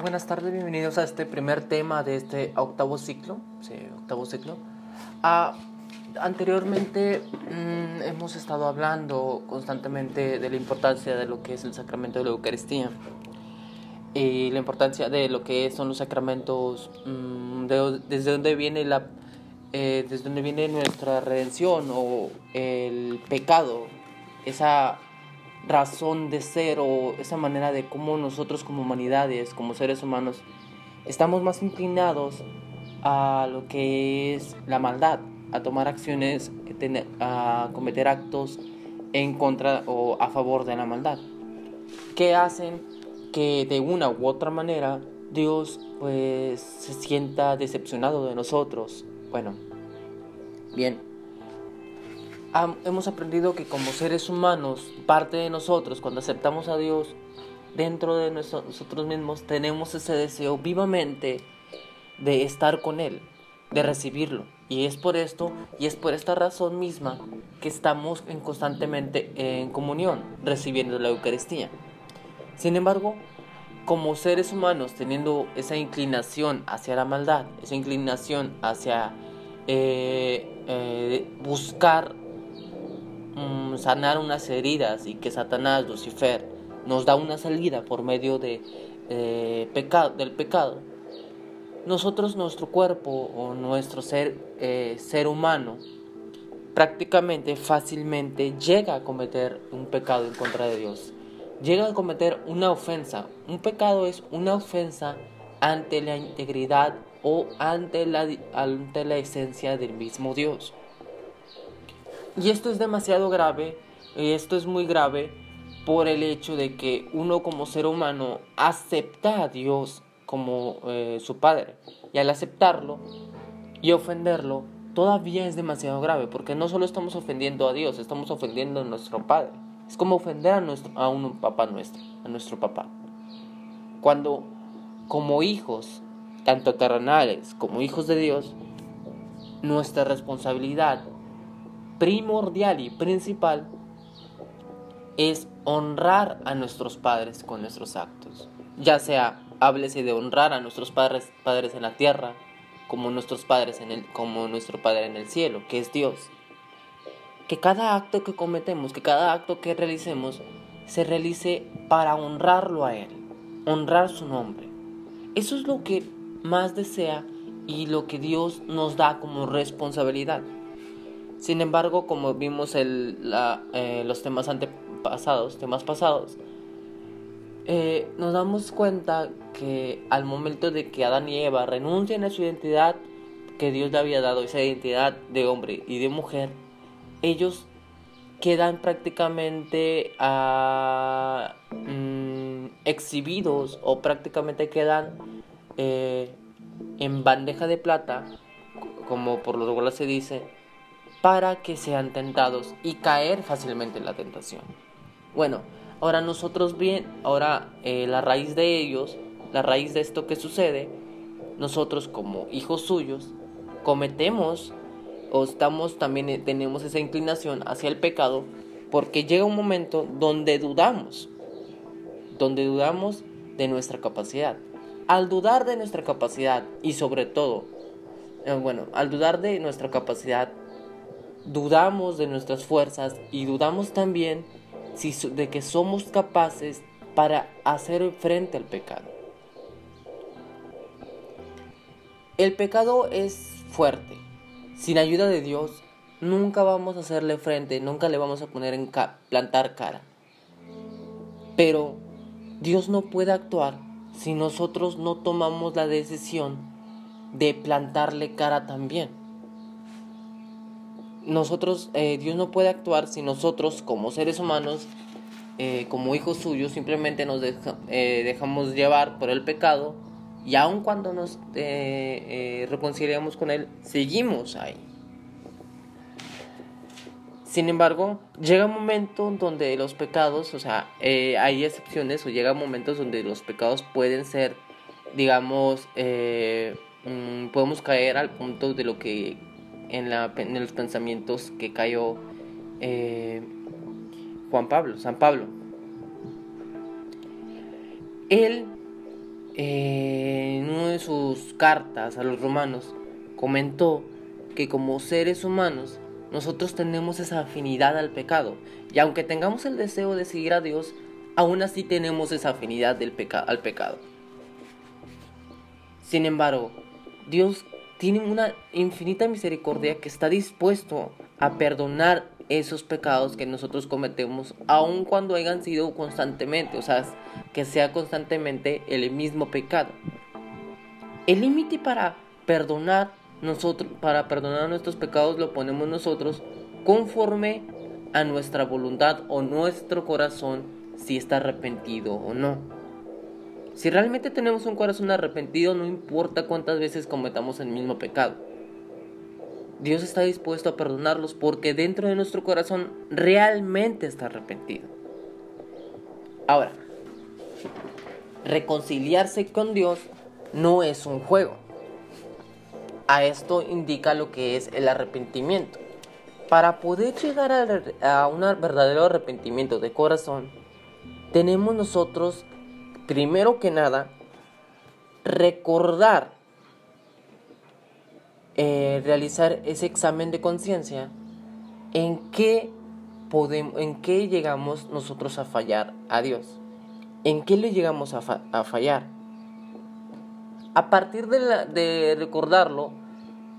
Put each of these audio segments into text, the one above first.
buenas tardes, bienvenidos a este primer tema de este octavo ciclo. Sí, octavo ciclo. Ah, anteriormente mm, hemos estado hablando constantemente de la importancia de lo que es el sacramento de la Eucaristía y la importancia de lo que son los sacramentos, mm, desde dónde viene la, eh, desde dónde viene nuestra redención o el pecado, esa razón de ser o esa manera de cómo nosotros como humanidades, como seres humanos, estamos más inclinados a lo que es la maldad, a tomar acciones, a cometer actos en contra o a favor de la maldad, que hacen que de una u otra manera Dios pues se sienta decepcionado de nosotros. Bueno, bien, hemos aprendido que como seres humanos, parte de nosotros, cuando aceptamos a Dios, dentro de nosotros mismos tenemos ese deseo vivamente de estar con Él, de recibirlo. Y es por esto, y es por esta razón misma que estamos en constantemente en comunión, recibiendo la Eucaristía. Sin embargo, como seres humanos, teniendo esa inclinación hacia la maldad, esa inclinación hacia eh, eh, buscar Mm, sanar unas heridas y que Satanás, Lucifer, nos da una salida por medio de, eh, pecado, del pecado, nosotros, nuestro cuerpo o nuestro ser, eh, ser humano, prácticamente fácilmente llega a cometer un pecado en contra de Dios. Llega a cometer una ofensa. Un pecado es una ofensa ante la integridad o ante la, ante la esencia del mismo Dios. Y esto es demasiado grave, esto es muy grave por el hecho de que uno como ser humano acepta a Dios como eh, su Padre. Y al aceptarlo y ofenderlo, todavía es demasiado grave, porque no solo estamos ofendiendo a Dios, estamos ofendiendo a nuestro Padre. Es como ofender a, nuestro, a un papá nuestro, a nuestro papá. Cuando como hijos, tanto terrenales como hijos de Dios, nuestra responsabilidad primordial y principal es honrar a nuestros padres con nuestros actos. Ya sea, háblese de honrar a nuestros padres, padres en la tierra, como nuestros padres en el, como nuestro Padre en el cielo, que es Dios. Que cada acto que cometemos, que cada acto que realicemos, se realice para honrarlo a Él, honrar su nombre. Eso es lo que más desea y lo que Dios nos da como responsabilidad. Sin embargo, como vimos el, eh, los temas antepasados, temas pasados, eh, nos damos cuenta que al momento de que Adán y Eva renuncian a su identidad que Dios le había dado, esa identidad de hombre y de mujer, ellos quedan prácticamente ah, mm, exhibidos o prácticamente quedan eh, en bandeja de plata, como por lo regular se dice, para que sean tentados y caer fácilmente en la tentación. Bueno, ahora nosotros bien, ahora eh, la raíz de ellos, la raíz de esto que sucede, nosotros como hijos suyos cometemos o estamos también eh, tenemos esa inclinación hacia el pecado porque llega un momento donde dudamos, donde dudamos de nuestra capacidad. Al dudar de nuestra capacidad y sobre todo, eh, bueno, al dudar de nuestra capacidad dudamos de nuestras fuerzas y dudamos también si, de que somos capaces para hacer frente al pecado. El pecado es fuerte. Sin ayuda de Dios, nunca vamos a hacerle frente, nunca le vamos a poner en plantar cara. Pero Dios no puede actuar si nosotros no tomamos la decisión de plantarle cara también nosotros, eh, Dios no puede actuar si nosotros como seres humanos, eh, como hijos suyos, simplemente nos eh, dejamos llevar por el pecado y aun cuando nos reconciliamos con Él, seguimos ahí. Sin embargo, llega un momento donde los pecados, o sea, hay excepciones o llega momentos donde los pecados pueden ser, digamos, mm, podemos caer al punto de lo que en, los pensamientos que cayó eh, Juan Pablo, San Pablo. Él eh, en una de sus cartas a los romanos comentó que como seres humanos nosotros tenemos esa afinidad al pecado y aunque tengamos el deseo de seguir a Dios, aún así tenemos esa afinidad del al pecado. Sin embargo, Dios tiene una infinita misericordia que está dispuesto a perdonar esos pecados que nosotros cometemos, aun cuando hayan sido constantemente, o sea, que sea constantemente el mismo pecado. El límite para perdonar nosotros, para perdonar nuestros pecados lo ponemos nosotros conforme a nuestra voluntad o nuestro corazón si está arrepentido o no. Si realmente tenemos un corazón arrepentido, no importa cuántas veces cometamos el mismo pecado. Dios está dispuesto a perdonarlos porque dentro de nuestro corazón realmente está arrepentido. Ahora, reconciliarse con Dios no es un juego. A esto indica lo que es el arrepentimiento. Para poder llegar a, un verdadero arrepentimiento de corazón, tenemos nosotros, primero que nada, recordar eh, realizar ese examen de conciencia, ¿en qué, podemos, ¿en qué llegamos nosotros a fallar a Dios? ¿En qué le llegamos a, fallar? A partir de, de recordarlo,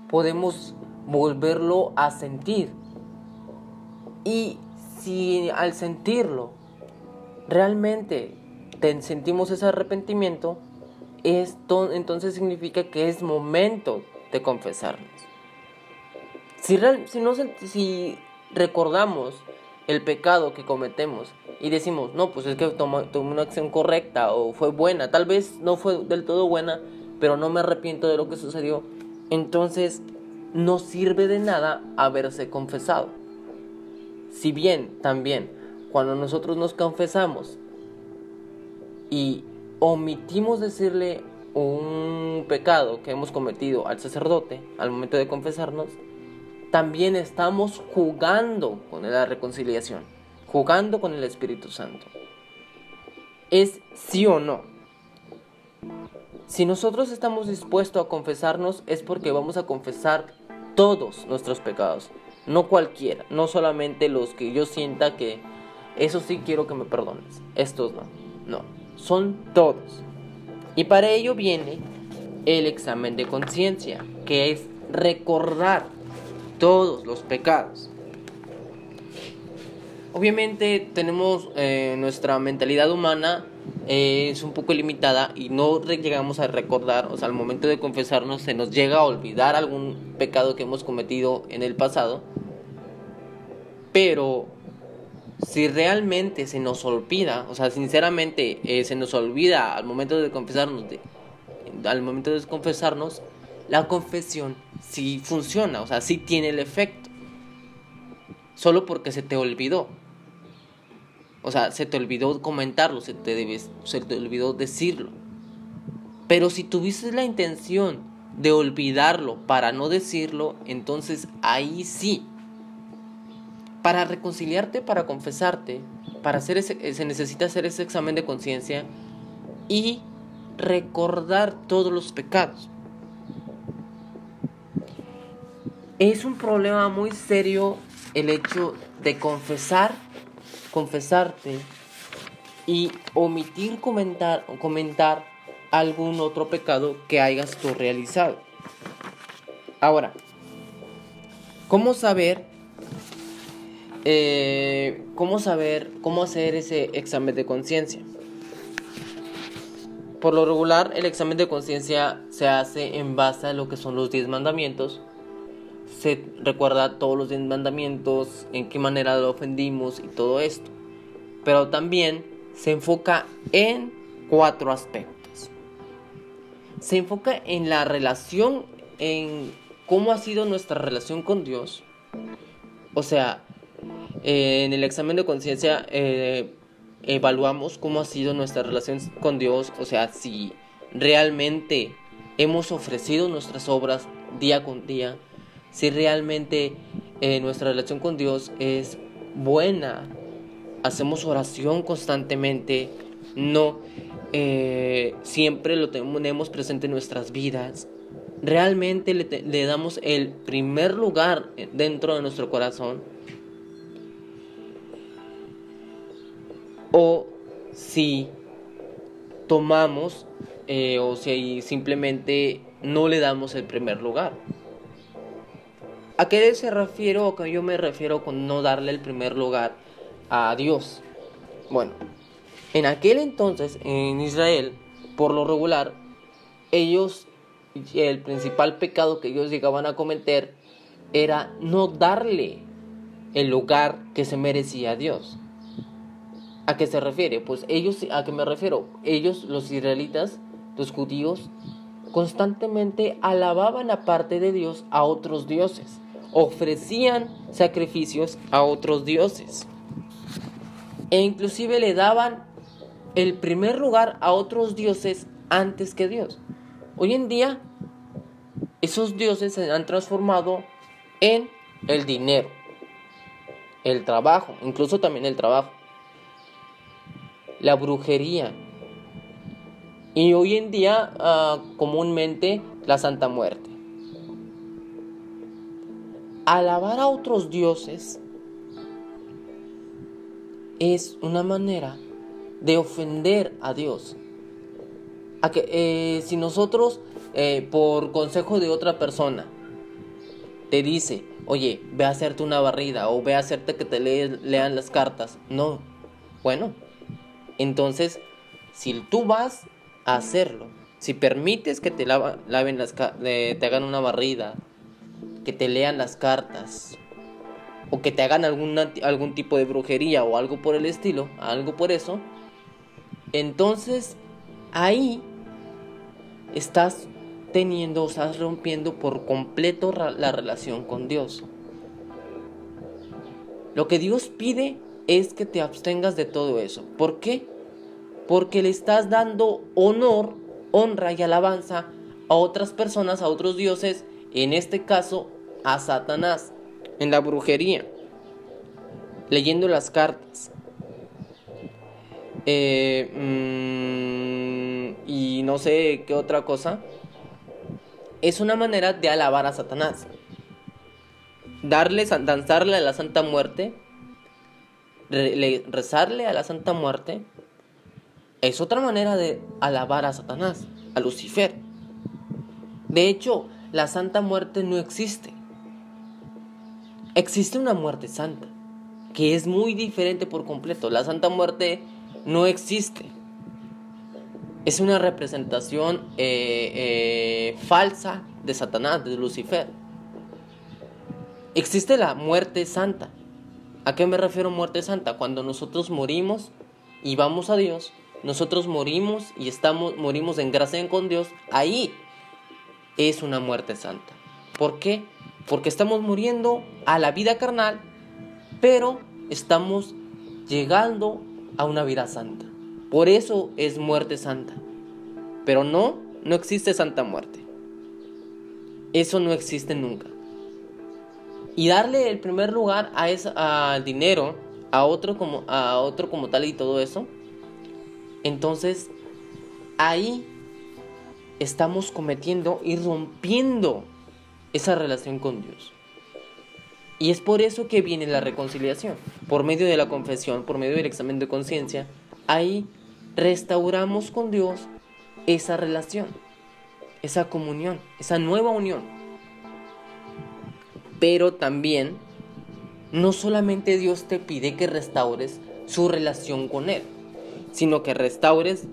podemos volverlo a sentir. Y si al sentirlo realmente sentimos ese arrepentimiento, esto entonces significa que es momento de confesarnos. Si, si, recordamos el pecado que cometemos y decimos, no, pues es que tomé, una acción correcta o fue buena, tal vez no fue del todo buena, pero no me arrepiento de lo que sucedió, entonces no sirve de nada haberse confesado. Si bien también cuando nosotros nos confesamos y omitimos decirle un pecado que hemos cometido al sacerdote al momento de confesarnos, también estamos jugando con la reconciliación, jugando con el Espíritu Santo. Es sí o no. Si nosotros estamos dispuestos a confesarnos es porque vamos a confesar todos nuestros pecados, no cualquiera, no solamente los que yo sienta que eso sí quiero que me perdones, estos no, no, son todos. Y para ello viene el examen de conciencia, que es recordar todos los pecados. Obviamente tenemos eh, nuestra mentalidad humana eh, es un poco limitada y no llegamos a recordar, o sea, al momento de confesarnos se nos llega a olvidar algún pecado que hemos cometido en el pasado. Pero si realmente se nos olvida, o sea, sinceramente eh, se nos olvida al momento de confesarnos, al momento de confesarnos, la confesión sí funciona, o sea, sí tiene el efecto. Solo porque se te olvidó. O sea, se te olvidó comentarlo, se te, se te olvidó decirlo. Pero si tuviste la intención de olvidarlo para no decirlo, entonces ahí sí para reconciliarte, para confesarte, para hacer ese, eh, se necesita hacer ese examen de conciencia y recordar todos los pecados. Es un problema muy serio el hecho de confesar, confesarte y omitir comentar, comentar algún otro pecado que hayas tú realizado. Ahora, ¿cómo saber eh, ¿cómo saber, cómo hacer ese examen de conciencia? Por lo regular, el examen de conciencia se hace en base a lo que son los 10 mandamientos. Se recuerda todos los 10 mandamientos, en qué manera lo ofendimos y todo esto. Pero también se enfoca en cuatro aspectos. Se enfoca en la relación, en cómo ha sido nuestra relación con Dios. O sea, en el examen de conciencia eh, evaluamos cómo ha sido nuestra relación con Dios, o sea, si realmente hemos ofrecido nuestras obras día con día, si realmente eh, nuestra relación con Dios es buena, hacemos oración constantemente, no eh, siempre lo tenemos presente en nuestras vidas, realmente le, damos el primer lugar dentro de nuestro corazón, o si tomamos eh, o si simplemente no le damos el primer lugar. ¿A qué se refiero o que yo me refiero con no darle el primer lugar a Dios? Bueno, en aquel entonces en Israel, por lo regular, ellos el principal pecado que ellos llegaban a cometer era no darle el lugar que se merecía a Dios. ¿A qué se refiere? Pues ellos, ¿a qué me refiero? Ellos, los israelitas, los judíos, constantemente alababan aparte de Dios a otros dioses, ofrecían sacrificios a otros dioses e inclusive le daban el primer lugar a otros dioses antes que Dios. Hoy en día, esos dioses se han transformado en el dinero, el trabajo, incluso también el trabajo, la brujería. Y hoy en día ah, comúnmente la Santa Muerte. Alabar a otros dioses es una manera de ofender a Dios. Que, eh, si nosotros, eh, por consejo de otra persona, te dice, oye, ve a hacerte una barrida o ve a hacerte que te lean las cartas, no, bueno, entonces, si tú vas a hacerlo, si permites que te laven las te hagan una barrida, que te lean las cartas, o que te hagan algún tipo de brujería o algo por el estilo, algo por eso, entonces ahí estás teniendo, estás rompiendo por completo la relación con Dios. Lo que Dios pide es que te abstengas de todo eso. ¿Por qué? Porque le estás dando honor, honra y alabanza a otras personas, a otros dioses, en este caso a Satanás, en la brujería, leyendo las cartas. Eh, mm, y no sé qué otra cosa, es una manera de alabar a Satanás. Darle, danzarle a la Santa Muerte, rezarle a la Santa Muerte, es otra manera de alabar a Satanás, a Lucifer. De hecho, la Santa Muerte no existe. Existe una muerte santa, que es muy diferente por completo. La Santa Muerte no existe es una representación eh, eh, falsa de Satanás, de Lucifer. Existe la muerte santa. ¿A qué me refiero muerte santa? Cuando nosotros morimos y vamos a Dios, nosotros morimos y estamos morimos en gracia con Dios, ahí es una muerte santa. ¿Por qué? Porque estamos muriendo a la vida carnal, pero estamos llegando a una vida santa. Por eso es muerte santa. Pero no, no existe santa muerte. Eso no existe nunca. Y darle el primer lugar a dinero, a otro, como, a otro como tal y todo eso, entonces ahí estamos cometiendo y rompiendo esa relación con Dios. Y es por eso que viene la reconciliación. Por medio de la confesión, por medio del examen de conciencia, ahí restauramos con Dios esa relación, esa comunión, esa nueva unión. Pero también, no solamente Dios te pide que restaures su relación con Él, sino que restaures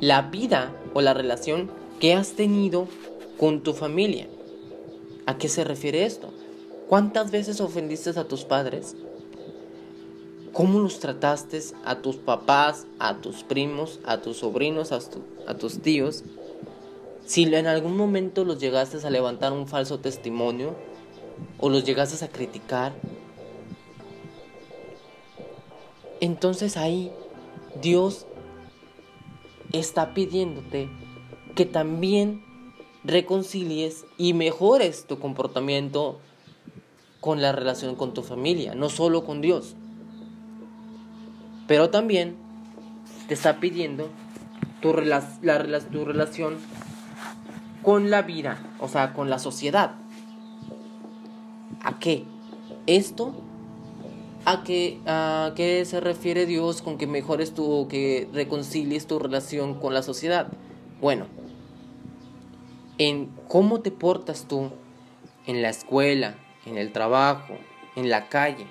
la vida o la relación que has tenido con tu familia. ¿A qué se refiere esto? ¿Cuántas veces ofendiste a tus padres? cómo los trataste a tus papás, a tus primos, a tus sobrinos, a, tus tíos. Si en algún momento los llegaste a levantar un falso testimonio o los llegaste a criticar, entonces ahí Dios está pidiéndote que también reconcilies y mejores tu comportamiento con la relación con tu familia, no solo con Dios. Pero también te está pidiendo tu, la, tu relación con la vida, o sea, con la sociedad. ¿A qué? Esto a qué, a qué se refiere Dios con que mejores tu, que reconcilies tu relación con la sociedad. Bueno, en cómo te portas tú en la escuela, en el trabajo, en la calle.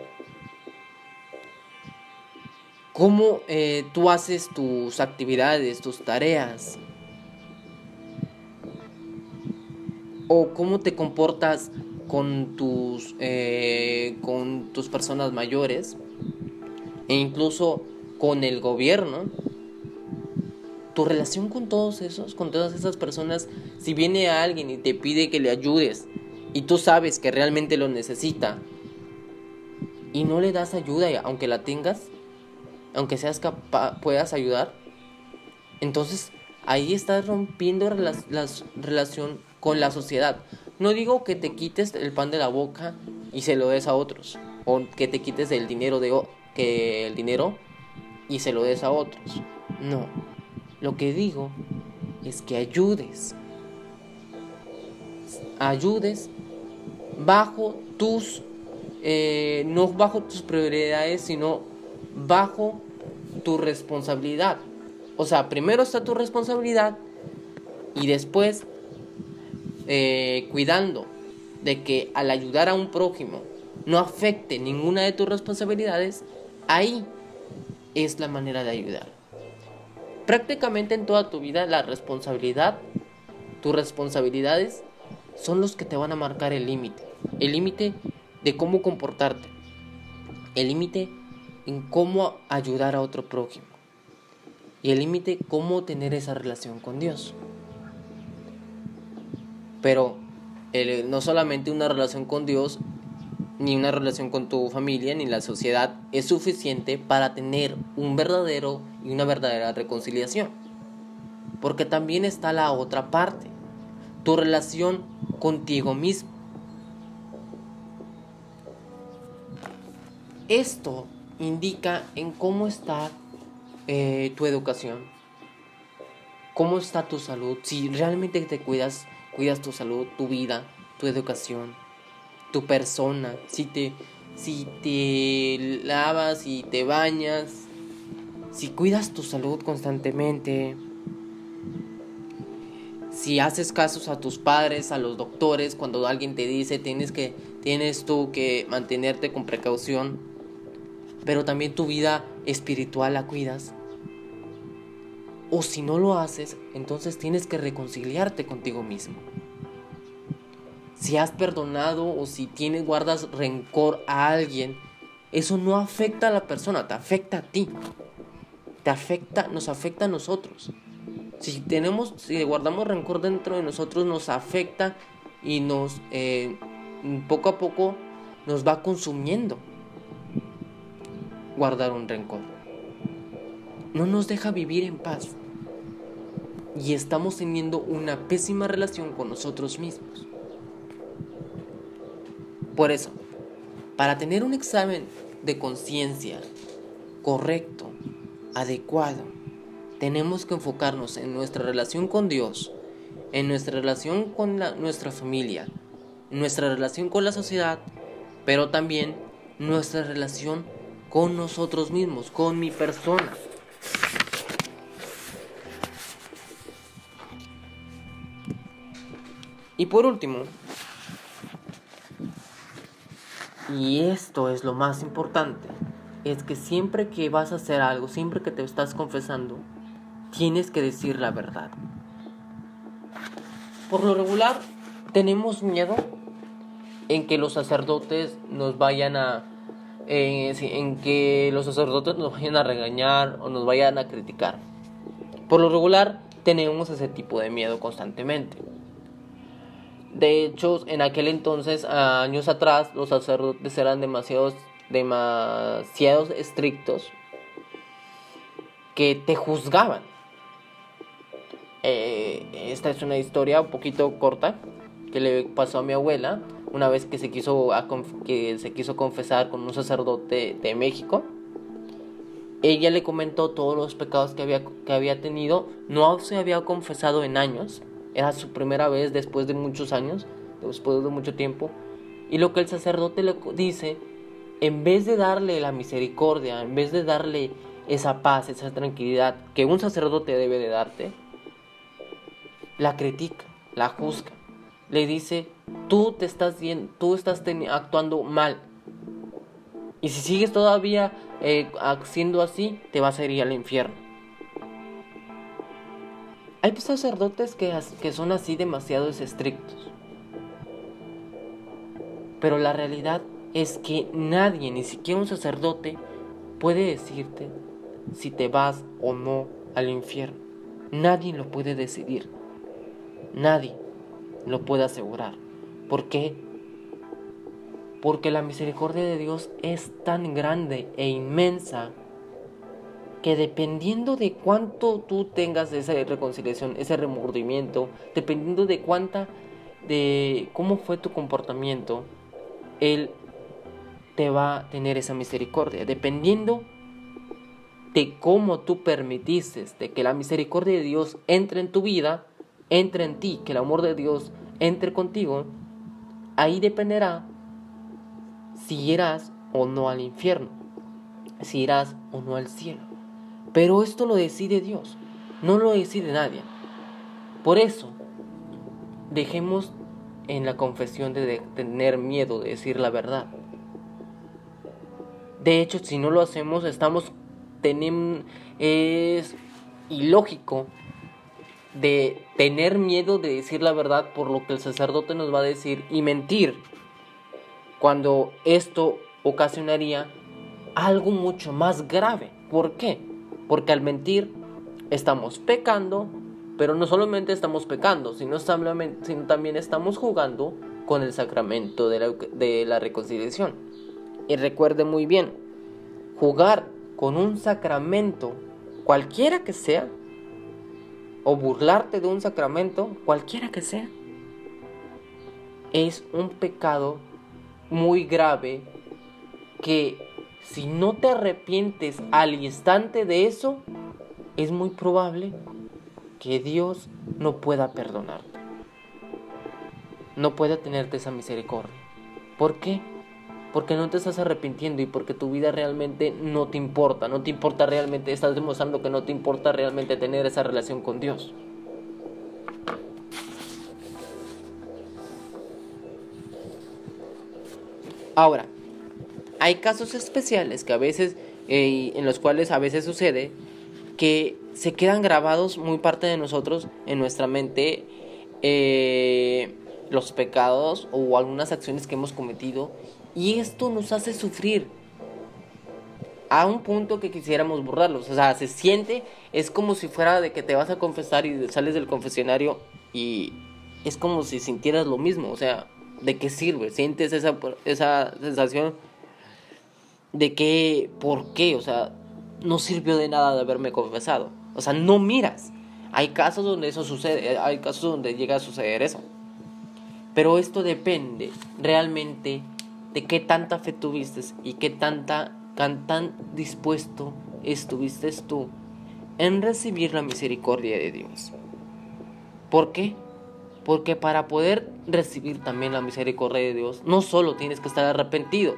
Cómo eh, tú haces tus actividades, tus tareas. O cómo te comportas con tus, eh, con tus personas mayores e incluso con el gobierno. Tu relación con todos esos, con todas esas personas, si viene alguien y te pide que le ayudes y tú sabes que realmente lo necesita y no le das ayuda aunque la tengas, aunque seas capaz, puedas ayudar, entonces ahí estás rompiendo la relación con la sociedad. No digo que te quites el pan de la boca y se lo des a otros, o que te quites el dinero de que el dinero y se lo des a otros. No. Lo que digo es que ayudes. Ayudes bajo tus eh, no bajo tus prioridades, sino bajo tu responsabilidad. O sea, primero está tu responsabilidad y después eh, cuidando de que al ayudar a un prójimo no afecte ninguna de tus responsabilidades, ahí es la manera de ayudar. Prácticamente en toda tu vida la responsabilidad, tus responsabilidades son los que te van a marcar el límite. El límite de cómo comportarte. El límite en cómo ayudar a otro prójimo. Y el límite cómo tener esa relación con Dios. Pero no solamente una relación con Dios, ni una relación con tu familia, ni la sociedad es suficiente para tener un verdadero y una verdadera reconciliación. Porque también está la otra parte, tu relación contigo mismo. Esto indica en cómo está eh, tu educación, cómo está tu salud, si realmente te cuidas cuidas tu salud, tu vida, tu educación, tu persona, si te, si te lavas y te bañas, si cuidas tu salud constantemente, si haces casos a tus padres, a los doctores, cuando alguien te dice tienes que tienes tú que mantenerte con precaución, pero también tu vida espiritual la cuidas. O si no lo haces, entonces tienes que reconciliarte contigo mismo. Si has perdonado o si tienes guardas rencor a alguien, eso no afecta a la persona, te afecta a ti. Te afecta, nos afecta a nosotros. Si tenemos, si guardamos rencor dentro de nosotros, nos afecta y nos eh, poco a poco nos va consumiendo guardar un rencor no nos deja vivir en paz. Y estamos teniendo una pésima relación con nosotros mismos. Por eso, para tener un examen de conciencia correcto, adecuado, tenemos que enfocarnos en nuestra relación con Dios, en nuestra relación con nuestra familia, nuestra relación con la sociedad, pero también nuestra relación con nosotros mismos, con mi persona. Y por último, y esto es lo más importante, es que siempre que vas a hacer algo, siempre que te estás confesando, tienes que decir la verdad. Por lo regular, tenemos miedo en que los sacerdotes nos vayan a... en que los sacerdotes nos vayan a regañar o nos vayan a criticar. Por lo regular, tenemos ese tipo de miedo constantemente. De hecho, en aquel entonces, años atrás, los sacerdotes eran demasiados, demasiados estrictos que te juzgaban. Eh, esta es una historia un poquito corta que le pasó a mi abuela una vez que se quiso, que se quiso confesar con un sacerdote de México. ella le comentó todos los pecados que había, que había tenido, no se había confesado en años, era su primera vez después de muchos años, después de mucho tiempo, y lo que el sacerdote le dice, en vez de darle la misericordia, en vez de darle esa paz, esa tranquilidad que un sacerdote debe de darte, la critica, la juzga, le dice, tú te estás tú estás actuando mal. Y si sigues todavía eh, haciendo así, te vas a ir al infierno. Hay sacerdotes que, que son así demasiado estrictos. Pero la realidad es que nadie, ni siquiera un sacerdote, puede decirte si te vas o no al infierno. Nadie lo puede decidir. Nadie lo puede asegurar. ¿Por qué? Porque la misericordia de Dios es tan grande e inmensa que dependiendo de cuánto tú tengas esa reconciliación, ese remordimiento, dependiendo de cuánta, de cómo fue tu comportamiento, Él te va a tener esa misericordia. Dependiendo de cómo tú permitiste de que la misericordia de Dios entre en tu vida, entre en ti, que el amor de Dios entre contigo, ahí dependerá si irás o no al infierno, si irás o no al cielo. Pero esto lo decide Dios, no lo decide nadie. Por eso, dejemos en la confesión de tener miedo de decir la verdad. De hecho, si no lo hacemos, estamos es ilógico de tener miedo de decir la verdad por lo que el sacerdote nos va a decir y mentir cuando esto ocasionaría algo mucho más grave. ¿Por qué? Porque al mentir estamos pecando, pero no solamente estamos pecando, sino, también estamos jugando con el sacramento de la, reconciliación. Y recuerde muy bien, jugar con un sacramento, cualquiera que sea, o burlarte de un sacramento, cualquiera que sea, es un pecado muy grave que si no te arrepientes al instante de eso, es muy probable que Dios no pueda perdonarte. No pueda tenerte esa misericordia. ¿Por qué? Porque no te estás arrepintiendo y porque tu vida realmente no te importa, no te importa realmente, estás demostrando que no te importa realmente tener esa relación con Dios. Ahora, hay casos especiales que a veces, eh, en los cuales a veces sucede que se quedan grabados muy parte de nosotros en nuestra mente eh, los pecados o algunas acciones que hemos cometido y esto nos hace sufrir a un punto que quisiéramos borrarlos. O sea, se siente, es como si fuera de que te vas a confesar y sales del confesionario y es como si sintieras lo mismo. O sea, ¿de qué sirve? Sientes esa, esa sensación de que, ¿por qué? O sea, no sirvió de nada de haberme confesado. O sea, no miras. Hay casos donde eso sucede, hay casos donde llega a suceder eso. Pero esto depende realmente de qué tanta fe tuviste y qué tanta, tan dispuesto estuviste tú en recibir la misericordia de Dios. ¿Por qué? Porque para poder recibir también la misericordia de Dios, no solo tienes que estar arrepentido,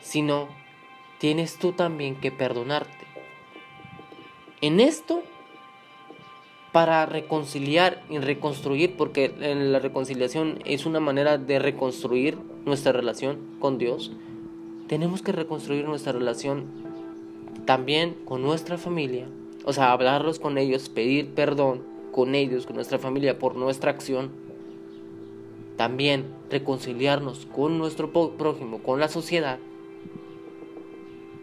sino tienes tú también que perdonarte. En esto para reconciliar y reconstruir, porque la reconciliación es una manera de reconstruir nuestra relación con Dios, tenemos que reconstruir nuestra relación también con nuestra familia, o sea, hablarlos con ellos, pedir perdón con ellos, con nuestra familia por nuestra acción, también reconciliarnos con nuestro prójimo, con la sociedad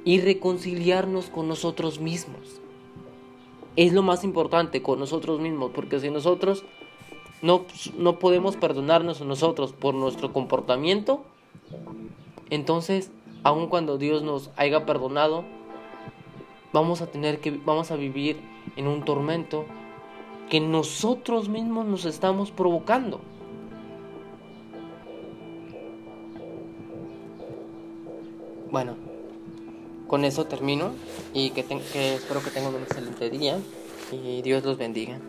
y reconciliarnos con nosotros mismos es lo más importante con nosotros mismos, porque si nosotros no, no podemos perdonarnos a nosotros por nuestro comportamiento, entonces, aun cuando Dios nos haya perdonado, vamos a tener que, vamos a vivir en un tormento que nosotros mismos nos estamos provocando. Bueno, con eso termino y que, que espero que tengan un excelente día y Dios los bendiga.